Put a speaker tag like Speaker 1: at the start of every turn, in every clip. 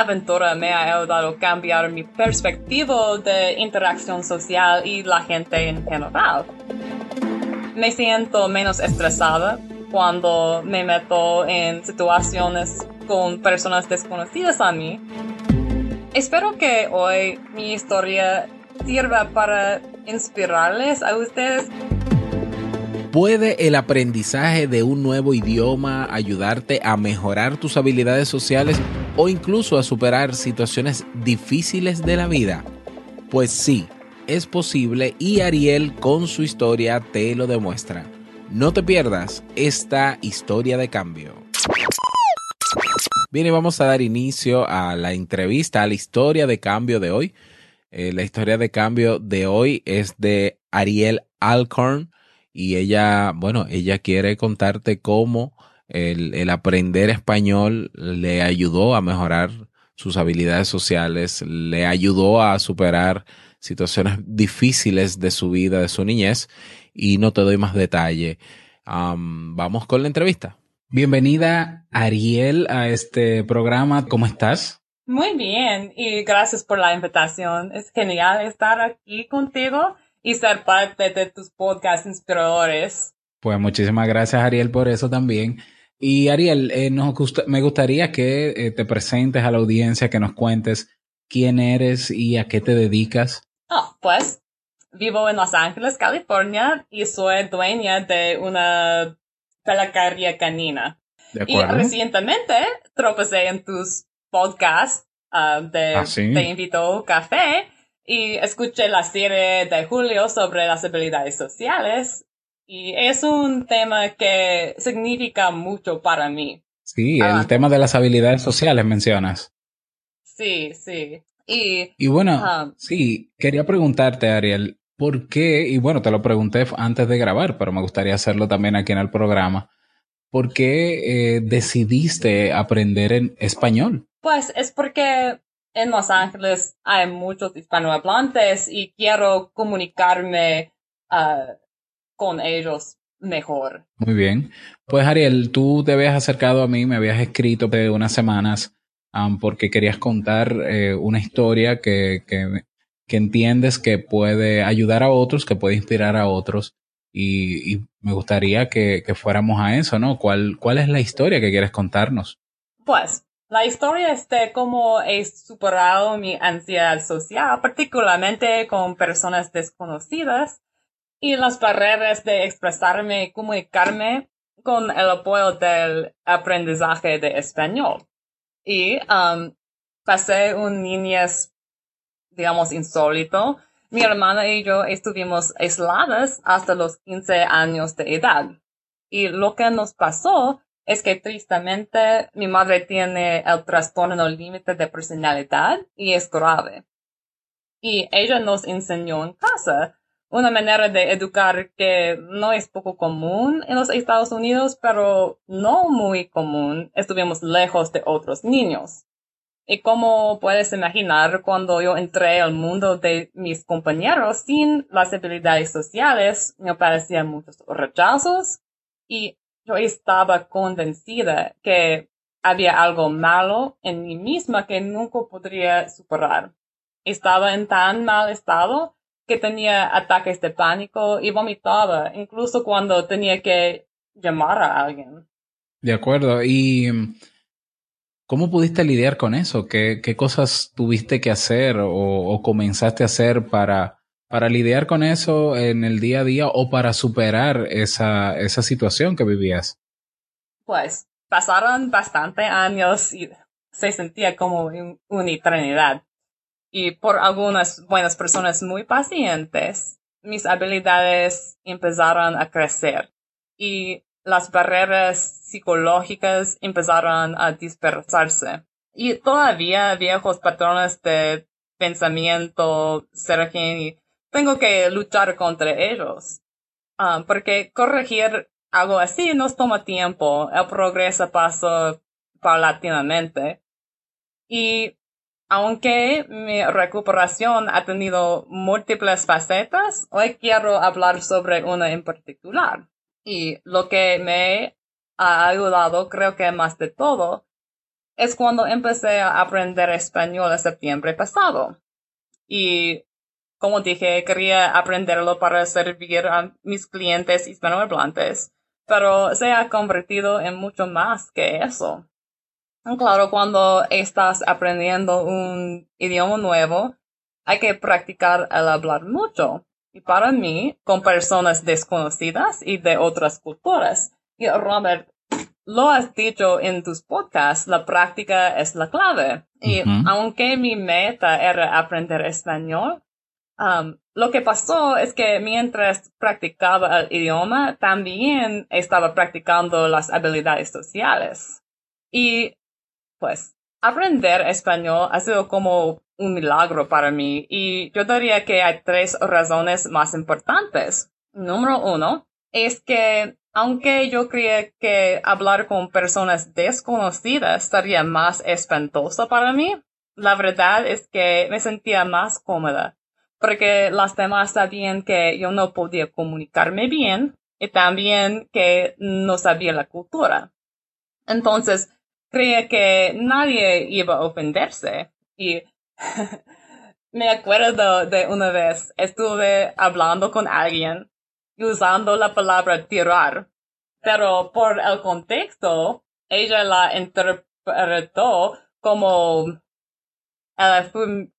Speaker 1: aventura me ha ayudado a cambiar mi perspectiva de interacción social y la gente en general. Me siento menos estresada cuando me meto en situaciones con personas desconocidas a mí. Espero que hoy mi historia sirva para inspirarles a ustedes
Speaker 2: ¿Puede el aprendizaje de un nuevo idioma ayudarte a mejorar tus habilidades sociales o incluso a superar situaciones difíciles de la vida? Pues sí, es posible y Ariel con su historia te lo demuestra. No te pierdas esta historia de cambio. Bien, y vamos a dar inicio a la entrevista, a la historia de cambio de hoy. Eh, la historia de cambio de hoy es de Ariel Alcorn y ella, bueno, ella quiere contarte cómo el, aprender español le ayudó a mejorar sus habilidades sociales, le ayudó a superar situaciones difíciles de su vida, de su niñez, y no te doy más detalle. vamos con la entrevista. Bienvenida, Ariel, a este programa. ¿Cómo estás?
Speaker 1: Muy bien, y gracias por la invitación. Es genial estar aquí contigo y ser parte de tus podcasts inspiradores.
Speaker 2: Pues muchísimas gracias Ariel por eso también. Y Ariel, eh, nos me gustaría que eh, te presentes a la audiencia, que nos cuentes quién eres y a qué te dedicas.
Speaker 1: Oh, pues vivo en Los Ángeles, California y soy dueña de una peluquería canina. y recientemente tropecé en tus podcasts ah, de ¿Ah, Te invito café y escuché la serie de Julio sobre las habilidades sociales y es un tema que significa mucho para mí.
Speaker 2: Sí, el ah. tema de las habilidades sociales mencionas.
Speaker 1: Sí, sí. Y,
Speaker 2: y bueno, sí, quería preguntarte, Ariel, ¿por qué? Y bueno, te lo pregunté antes de grabar, pero me gustaría hacerlo también aquí en el programa. ¿Por qué eh, decidiste aprender en español?
Speaker 1: Pues es porque en Los Ángeles hay muchos hispanohablantes y quiero comunicarme ah, con ellos mejor.
Speaker 2: Muy bien. Pues Ariel, tú te habías acercado a mí, me habías escrito de unas semanas porque querías contar eh, una historia que, que, que, entiendes que puede ayudar a otros, que puede inspirar a otros. Y, y me gustaría que, que, fuéramos a eso, ¿no? ¿Cuál, ¿Cuál es la historia que quieres contarnos?
Speaker 1: Pues la historia es de cómo he superado mi ansiedad social, particularmente con personas desconocidas, y las barreras de expresarme y comunicarme con el apoyo del aprendizaje de español. Y um, pasé un niñez, digamos, insólito. Mi hermana y yo estuvimos aisladas hasta los 15 años de edad. Y lo que nos pasó es que tristemente mi madre tiene el trastorno límite de personalidad y es grave. Y ella nos enseñó en casa una manera de educar que no es poco común en los Estados Unidos, pero no muy común. Estuvimos lejos de otros niños. Y como puedes imaginar, cuando yo entré al mundo de mis compañeros sin las habilidades sociales, me aparecían muchos rechazos y yo estaba convencida que había algo malo en mí misma que nunca podría superar. Estaba en tan mal estado que tenía ataques de pánico y vomitaba, incluso cuando tenía que llamar a alguien.
Speaker 2: De acuerdo. ¿Y mm, cómo pudiste lidiar con eso? ¿Qué, qué cosas tuviste que hacer o, o comenzaste a hacer para para lidiar con eso en el día a día o para superar esa, esa situación que vivías?
Speaker 1: Pues pasaron bastante años y se sentía como una eternidad. Y por algunas buenas personas muy pacientes, mis habilidades empezaron a crecer y las barreras psicológicas empezaron a dispersarse. Y todavía viejos patrones de pensamiento surgen y tengo que luchar contra ellos. Ah, porque corregir algo así nos toma tiempo. El progreso pasa paulatinamente. Y aunque mi recuperación ha tenido múltiples facetas, hoy quiero hablar sobre una en particular. Y lo que me ha ayudado, creo que más de todo, es cuando empecé a aprender español en septiembre pasado. Y como dije, quería aprenderlo para servir a mis clientes hispanohablantes, pero se ha convertido en mucho más que eso. Claro, cuando estás aprendiendo un idioma nuevo, hay que practicar el hablar mucho. Y para mí, con personas desconocidas y de otras culturas. Y Robert, lo has dicho en tus podcasts, la práctica es la clave. Y aunque mi meta era aprender español, um, lo que pasó es que mientras practicaba el idioma, también estaba practicando las habilidades sociales. Y pues aprender español ha sido como un milagro para mí y yo diría que hay tres razones más importantes. Número uno es que aunque yo creía que hablar con personas desconocidas sería más espantoso para mí, la verdad es que me sentía más cómoda porque las demás sabían que yo no podía comunicarme bien y también que no sabía la cultura. Entonces, creía que nadie iba a ofenderse y me acuerdo de una vez estuve hablando con alguien usando la palabra tirar, pero por el contexto, ella la interpretó como el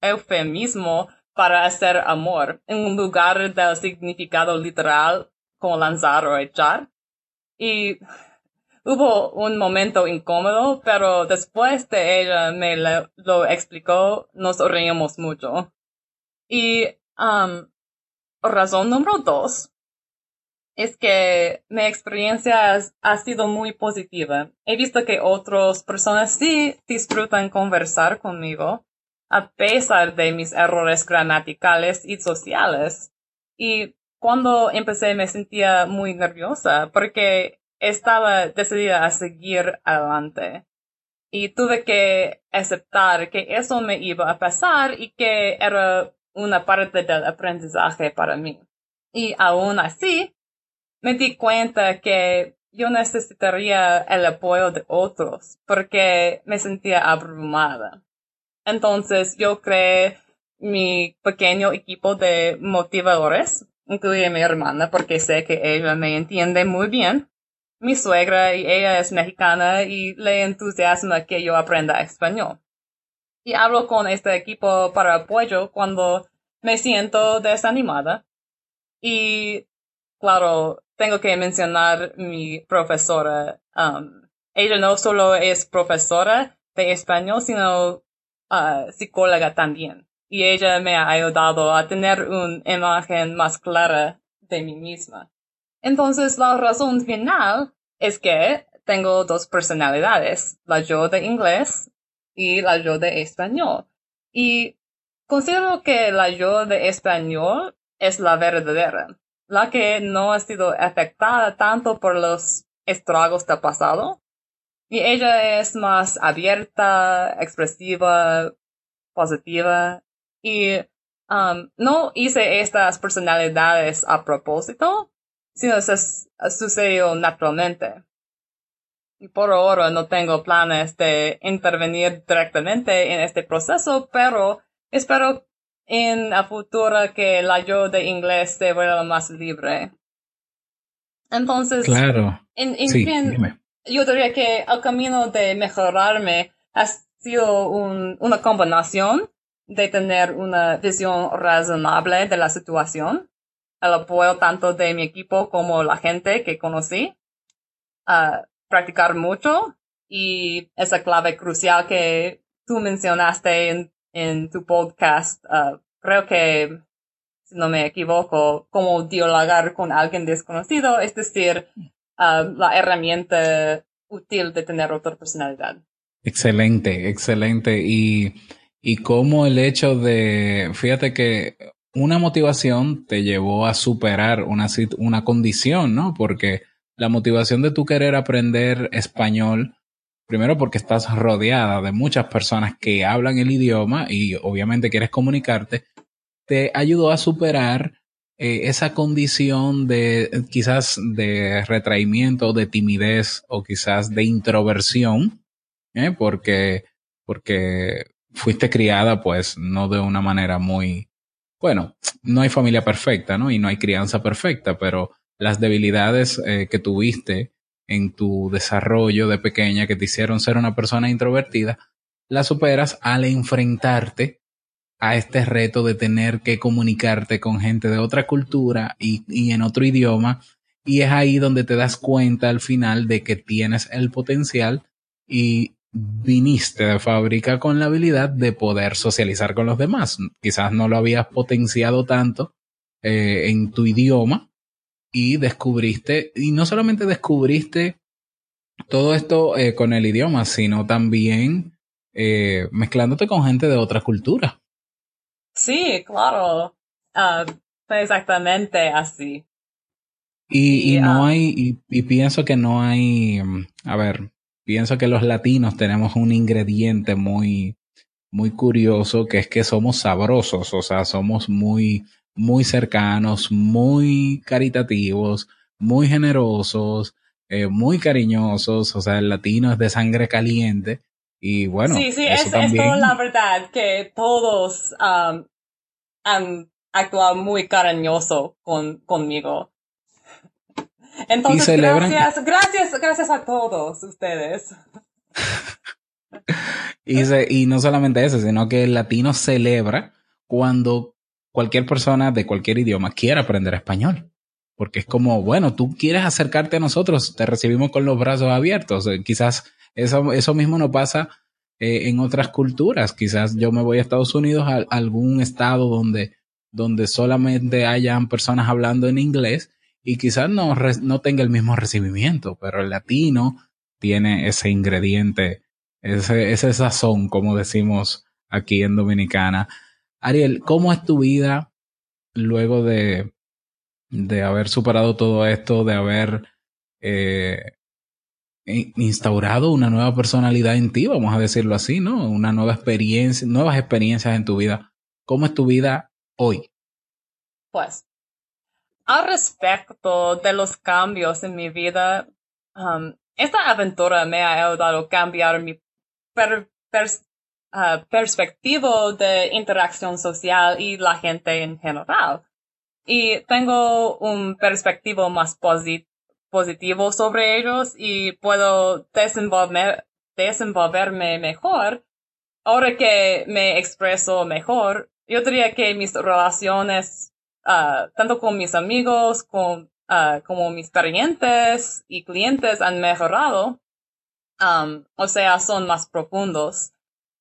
Speaker 1: eufemismo para hacer amor, en lugar del significado literal como lanzar o echar. Y Hubo un momento incómodo, pero después de ella me lo, explicó, nos reímos mucho. Y um, razón número dos es que mi experiencia ha sido muy positiva. He visto que otras personas sí disfrutan conversar conmigo, a pesar de mis errores gramaticales y sociales. Y cuando empecé me sentía muy nerviosa porque estaba decidida a seguir adelante. Y tuve que aceptar que eso me iba a pasar y que era una parte del aprendizaje para mí. Y aún así, me di cuenta que yo necesitaría el apoyo de otros porque me sentía abrumada. Entonces yo creé mi pequeño equipo de motivadores, incluye mi hermana porque sé que ella me entiende muy bien mi suegra y ella es mexicana y le entusiasma que yo aprenda español. Y hablo con este equipo para apoyo cuando me siento desanimada. Y claro, tengo que mencionar mi profesora. Um, ella no solo es profesora de español, sino uh, psicóloga también. Y ella me ha ayudado a tener una imagen más clara de mí misma. Entonces, la razón final es que tengo dos personalidades, la yo de inglés y la yo de español. Y considero que la yo de español es la verdadera, la que no ha sido afectada tanto por los estragos del pasado. Y ella es más abierta, expresiva, positiva. Y um, no hice estas personalidades a propósito, sino se sucedió naturalmente. Y por ahora no tengo planes de intervenir directamente en este proceso, pero espero en el futuro que la yo de inglés se vuelva más libre. Entonces,
Speaker 2: claro.
Speaker 1: en, fin, yo diría que el camino de mejorarme ha sido una combinación de tener una visión razonable de la situación, el apoyo tanto de mi equipo como la gente que conocí, practicar mucho y esa clave crucial que tú mencionaste en, en tu podcast, uh, creo que, si no me equivoco, como dialogar con alguien desconocido, es decir, uh, la herramienta útil de tener otra personalidad.
Speaker 2: Excelente, excelente. Y, y como el hecho de, fíjate que una motivación te llevó a superar una, una condición, ¿no? Porque la motivación de tu querer aprender español, primero porque estás rodeada de muchas personas que hablan el idioma y obviamente quieres comunicarte, te ayudó a superar eh, esa condición de quizás de retraimiento, de timidez o quizás de introversión ¿eh? porque, porque fuiste criada pues no de una manera muy, bueno, no hay familia perfecta, ¿no? Y no hay crianza perfecta, pero las debilidades eh, que tuviste en tu desarrollo de pequeña que te hicieron ser una persona introvertida, las superas al enfrentarte a este reto de tener que comunicarte con gente de otra cultura y, y, en otro idioma. Y es ahí donde te das cuenta al final de que tienes el potencial y viniste de fábrica con la habilidad de poder socializar con los demás. Quizás no lo habías potenciado tanto eh, en tu idioma y descubriste, y no solamente descubriste todo esto eh, con el idioma, sino también eh, mezclándote con gente de otra cultura.
Speaker 1: Sí, claro. Uh, exactamente así.
Speaker 2: Y, y, no ah, hay, y, y, pienso que no hay, mm, a ver, pienso que los latinos tenemos un ingrediente muy, muy curioso, que es que somos sabrosos, o sea, somos muy, muy cercanos, muy caritativos, muy generosos, eh, muy cariñosos, o sea, el latino es de sangre caliente. Y bueno,
Speaker 1: sí, sí, es, también... la verdad que todos um, han actuado muy cariñoso con, conmigo. Entonces, gracias, gracias, gracias a todos ustedes.
Speaker 2: y, y no solamente eso, sino que el latino celebra cuando cualquier persona de cualquier idioma quiera aprender español. Porque es como, bueno, tú quieres acercarte a nosotros, te recibimos con los brazos abiertos. Eh, quizás eso, eso mismo no pasa eh, en otras culturas. Quizás yo me voy a Estados Unidos, a, algún estado donde, donde solamente hayan personas hablando en inglés y quizás no, no tenga el mismo recibimiento, pero el latino tiene ese ingrediente, ese, ese sazón, como decimos aquí en Dominicana. Ariel, ¿cómo es tu vida luego de, de haber superado todo esto, de haber eh, instaurado una nueva personalidad en ti, vamos a decirlo así, ¿no? Una nueva experiencia, nuevas experiencias en tu vida. ¿Cómo es tu vida hoy?
Speaker 1: Pues al respecto de los cambios en mi vida, um, esta aventura me ha ayudado a cambiar mi uh, perspectiva de interacción social y la gente en general. Y tengo un perspectivo más positivo sobre ellos y puedo desenvolverme mejor. Ahora que me expreso mejor, yo diría que mis relaciones uh, tanto con mis amigos con, uh, como mis clientes y clientes han mejorado. Um, o sea, son más profundos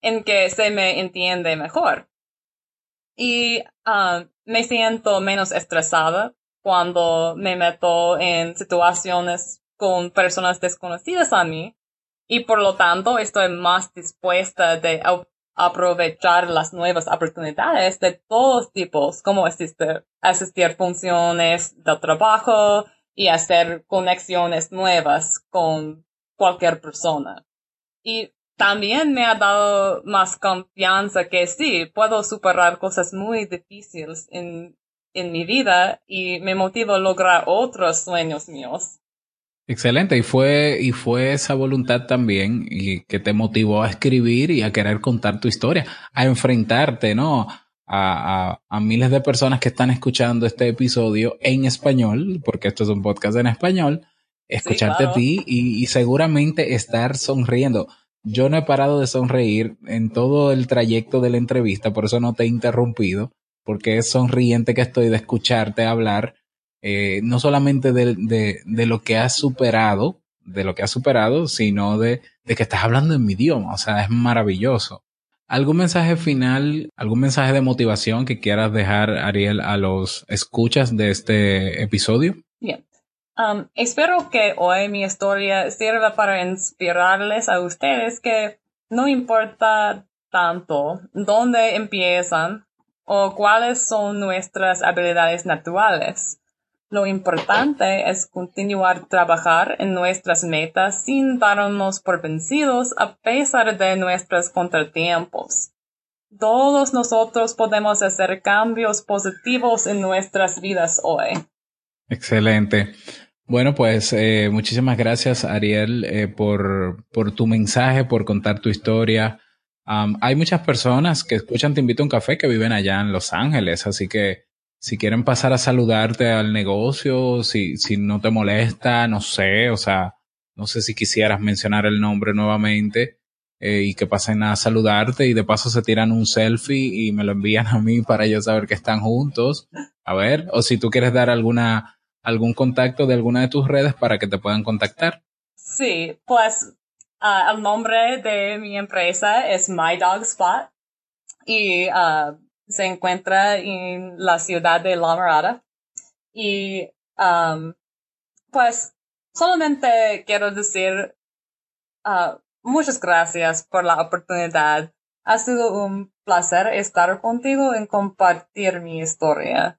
Speaker 1: en que se me entiende mejor. Y uh, me siento menos estresada cuando me meto en situaciones con personas desconocidas a mí y por lo tanto estoy más dispuesta de aprovechar las nuevas oportunidades de todos tipos, como asistir, funciones de trabajo y hacer conexiones nuevas con cualquier persona. Y también me ha dado más confianza que sí, puedo superar cosas muy difíciles en, en mi vida y me motiva a lograr otros sueños míos.
Speaker 2: Excelente, y fue, y fue esa voluntad también y que te motivó a escribir y a querer contar tu historia, a enfrentarte, ¿no? A, a, a miles de personas que están escuchando este episodio en español, porque esto es un podcast en español, escucharte a ti y, y seguramente estar sonriendo. Yo no he parado de sonreír en todo el trayecto de la entrevista, por eso no te he interrumpido, porque es sonriente que estoy de escucharte hablar eh, no solamente de, de, de, lo que has superado, de lo que has superado, sino de, de que estás hablando en mi idioma. O sea, es maravilloso. ¿Algún mensaje final, algún mensaje de motivación que quieras dejar, Ariel, a los escuchas de este episodio?
Speaker 1: Bien. Um, espero que hoy mi historia sirva para inspirarles a ustedes que no importa tanto dónde empiezan o cuáles son nuestras habilidades naturales. Lo importante es continuar trabajar en nuestras metas sin darnos por vencidos a pesar de nuestros contratiempos. Todos nosotros podemos hacer cambios positivos en nuestras vidas hoy.
Speaker 2: Excelente. Bueno, pues eh, muchísimas gracias, Ariel, eh, por, por tu mensaje, por contar tu historia. hay muchas personas que escuchan Te invito a un café que viven allá en Los Ángeles, así que si quieren pasar a saludarte al negocio, si, si no te molesta, no sé, o sea, no sé si quisieras mencionar el nombre nuevamente eh, y que pasen a saludarte y de paso se tiran un selfie y me lo envían a mí para yo saber que están juntos. A ver, o si tú quieres dar alguna algún contacto de alguna de tus redes para que te puedan contactar.
Speaker 1: Sí, pues ah, el nombre de mi empresa es My Dog Spot y uh, se encuentra en la ciudad de La Mirada. Y um, pues solamente quiero decir uh, muchas gracias por la oportunidad. Ha sido un placer estar contigo y compartir mi historia.